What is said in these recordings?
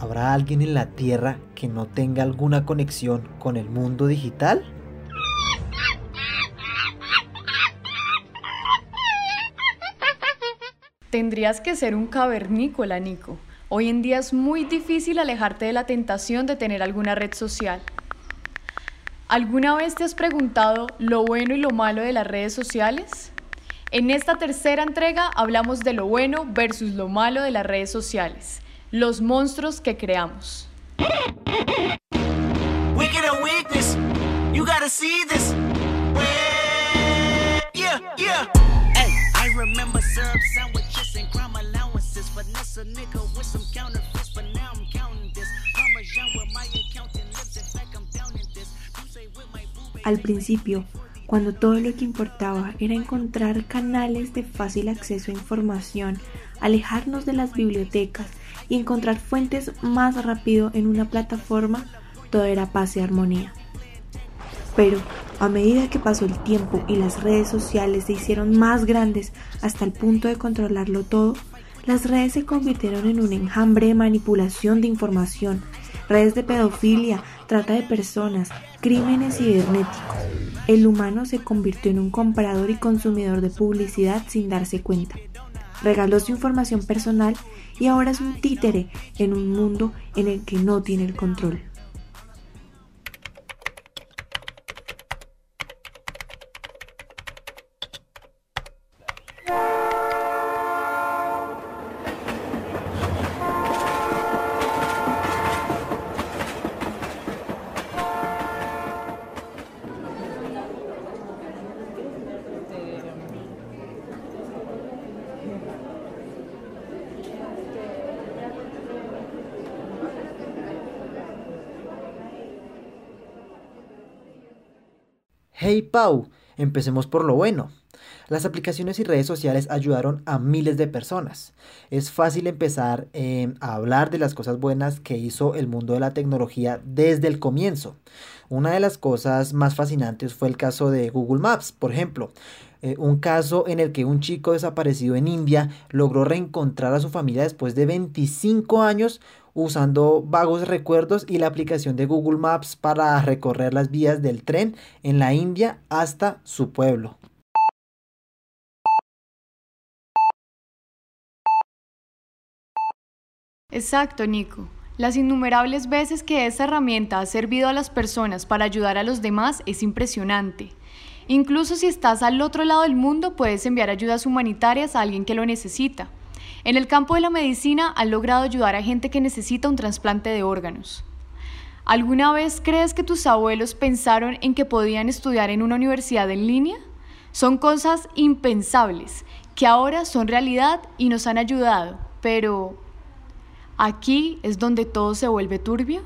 ¿Habrá alguien en la Tierra que no tenga alguna conexión con el mundo digital? Tendrías que ser un cavernícola, Nico. Hoy en día es muy difícil alejarte de la tentación de tener alguna red social. ¿Alguna vez te has preguntado lo bueno y lo malo de las redes sociales? En esta tercera entrega hablamos de lo bueno versus lo malo de las redes sociales, los monstruos que creamos. Al principio, cuando todo lo que importaba era encontrar canales de fácil acceso a información, alejarnos de las bibliotecas y encontrar fuentes más rápido en una plataforma, todo era paz y armonía. Pero a medida que pasó el tiempo y las redes sociales se hicieron más grandes hasta el punto de controlarlo todo, las redes se convirtieron en un enjambre de manipulación de información, redes de pedofilia, trata de personas, crímenes cibernéticos. El humano se convirtió en un comprador y consumidor de publicidad sin darse cuenta. Regaló su información personal y ahora es un títere en un mundo en el que no tiene el control. Hey Pau, empecemos por lo bueno. Las aplicaciones y redes sociales ayudaron a miles de personas. Es fácil empezar em, a hablar de las cosas buenas que hizo el mundo de la tecnología desde el comienzo. Una de las cosas más fascinantes fue el caso de Google Maps, por ejemplo. Eh, un caso en el que un chico desaparecido en India logró reencontrar a su familia después de 25 años usando vagos recuerdos y la aplicación de Google Maps para recorrer las vías del tren en la India hasta su pueblo. Exacto, Nico. Las innumerables veces que esa herramienta ha servido a las personas para ayudar a los demás es impresionante. Incluso si estás al otro lado del mundo, puedes enviar ayudas humanitarias a alguien que lo necesita. En el campo de la medicina han logrado ayudar a gente que necesita un trasplante de órganos. ¿Alguna vez crees que tus abuelos pensaron en que podían estudiar en una universidad en línea? Son cosas impensables que ahora son realidad y nos han ayudado, pero ¿aquí es donde todo se vuelve turbio?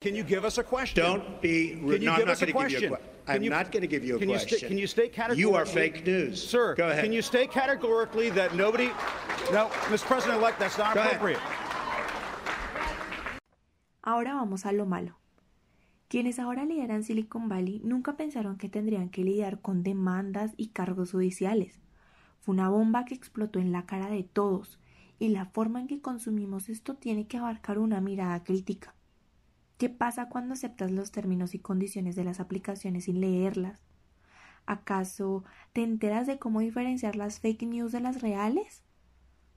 Can you give us a question? Don't be. Can you no, give I'm us not a going to give you a question? I'm you- not going to give you a can you question. sta- can you state You are categorically- fake news. Sir, go ahead. can you state categorically that nobody. No, Mr. President-elect, that's not Go ahead. appropriate. Ahora vamos a lo malo. Quienes ahora lideran Silicon Valley nunca pensaron que tendrían que lidiar con demandas y cargos judiciales. Fue una bomba que explotó en la cara de todos y la forma en que consumimos esto tiene que abarcar una mirada crítica. ¿Qué pasa cuando aceptas los términos y condiciones de las aplicaciones sin leerlas? ¿Acaso te enteras de cómo diferenciar las fake news de las reales?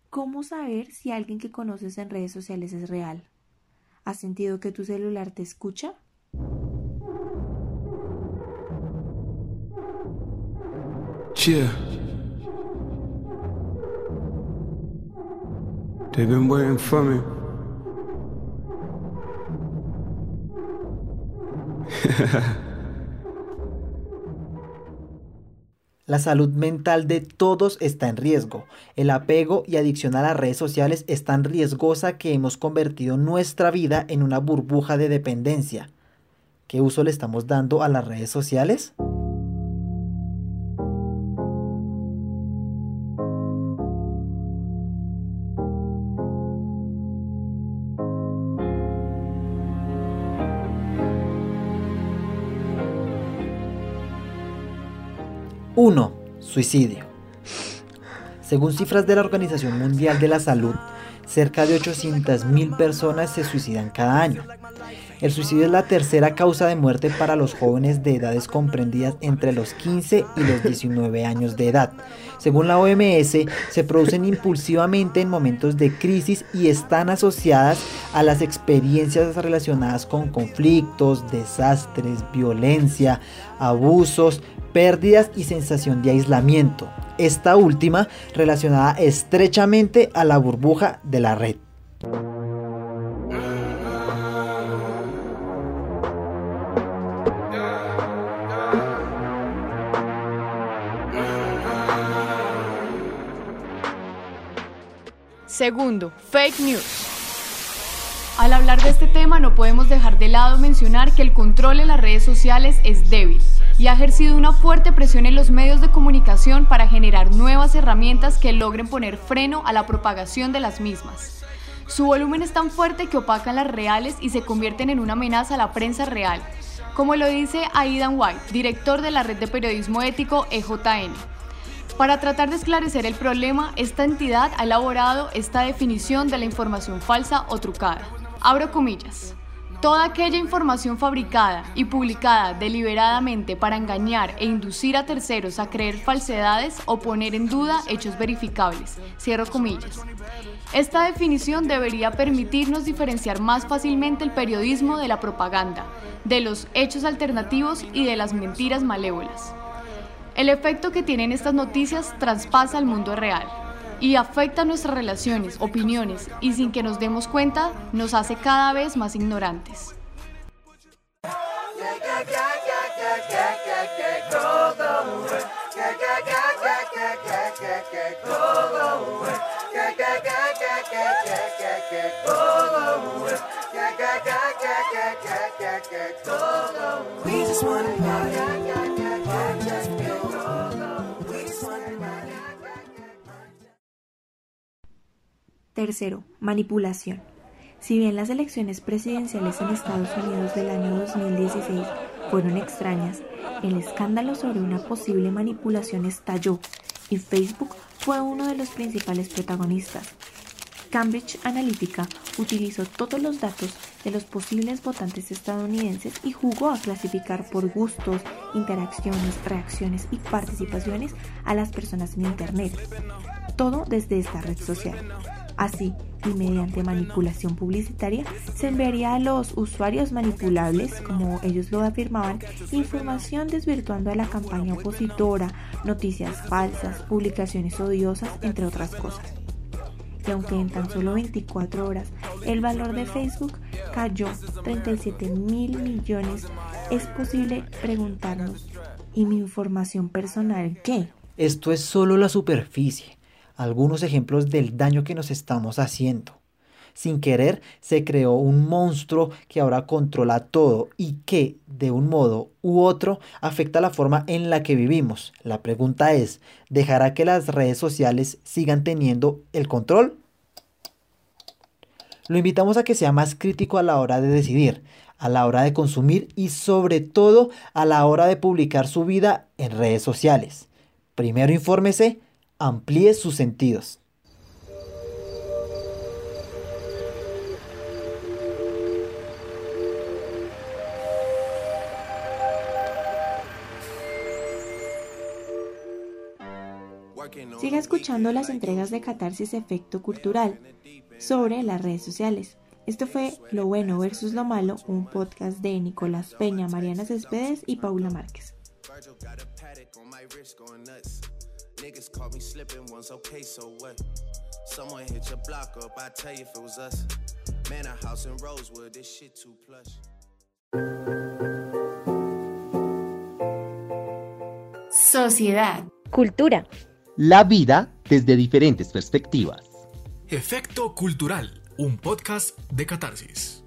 ¿Cómo saber si alguien que conoces en redes sociales es real? ¿Has sentido que tu celular te escucha? Yeah. They've been waiting for me. La salud mental de todos está en riesgo. El apego y adicción a las redes sociales es tan riesgosa que hemos convertido nuestra vida en una burbuja de dependencia. ¿Qué uso le estamos dando a las redes sociales? Uno, Suicidio. Según cifras de la Organización Mundial de la Salud, cerca de 800.000 personas se suicidan cada año. El suicidio es la tercera causa de muerte para los jóvenes de edades comprendidas entre los 15 y los 19 años de edad. Según la OMS, se producen impulsivamente en momentos de crisis y están asociadas a las experiencias relacionadas con conflictos, desastres, violencia, abusos, pérdidas y sensación de aislamiento. Esta última relacionada estrechamente a la burbuja de la red. Segundo, fake news. Al hablar de este tema no podemos dejar de lado mencionar que el control en las redes sociales es débil y ha ejercido una fuerte presión en los medios de comunicación para generar nuevas herramientas que logren poner freno a la propagación de las mismas. Su volumen es tan fuerte que opacan las reales y se convierten en una amenaza a la prensa real, como lo dice Aidan White, director de la red de periodismo ético EJN. Para tratar de esclarecer el problema, esta entidad ha elaborado esta definición de la información falsa o trucada. Abro comillas. Toda aquella información fabricada y publicada deliberadamente para engañar e inducir a terceros a creer falsedades o poner en duda hechos verificables. Cierro comillas. Esta definición debería permitirnos diferenciar más fácilmente el periodismo de la propaganda, de los hechos alternativos y de las mentiras malévolas. El efecto que tienen estas noticias traspasa al mundo real y afecta nuestras relaciones, opiniones y sin que nos demos cuenta nos hace cada vez más ignorantes. Tercero, manipulación. Si bien las elecciones presidenciales en Estados Unidos del año 2016 fueron extrañas, el escándalo sobre una posible manipulación estalló y Facebook fue uno de los principales protagonistas. Cambridge Analytica utilizó todos los datos de los posibles votantes estadounidenses y jugó a clasificar por gustos, interacciones, reacciones y participaciones a las personas en Internet. Todo desde esta red social. Así, y mediante manipulación publicitaria, se enviaría a los usuarios manipulables, como ellos lo afirmaban, información desvirtuando a la campaña opositora, noticias falsas, publicaciones odiosas, entre otras cosas. Y aunque en tan solo 24 horas el valor de Facebook cayó 37 mil millones, es posible preguntarnos, ¿y mi información personal qué? Esto es solo la superficie algunos ejemplos del daño que nos estamos haciendo. Sin querer se creó un monstruo que ahora controla todo y que, de un modo u otro, afecta la forma en la que vivimos. La pregunta es, ¿dejará que las redes sociales sigan teniendo el control? Lo invitamos a que sea más crítico a la hora de decidir, a la hora de consumir y sobre todo a la hora de publicar su vida en redes sociales. Primero infórmese amplíe sus sentidos. Siga escuchando las entregas de Catarsis Efecto Cultural sobre las redes sociales. Esto fue Lo Bueno versus Lo Malo, un podcast de Nicolás Peña, Mariana Céspedes y Paula Márquez. Niggas caught me slipping once, okay, so what? Someone hit your block up, I tell you if it was us. Man, a house in Rosewood, this shit too plush. sociedad, cultura, la vida desde diferentes perspectivas. Efecto Cultural, un podcast de catarsis.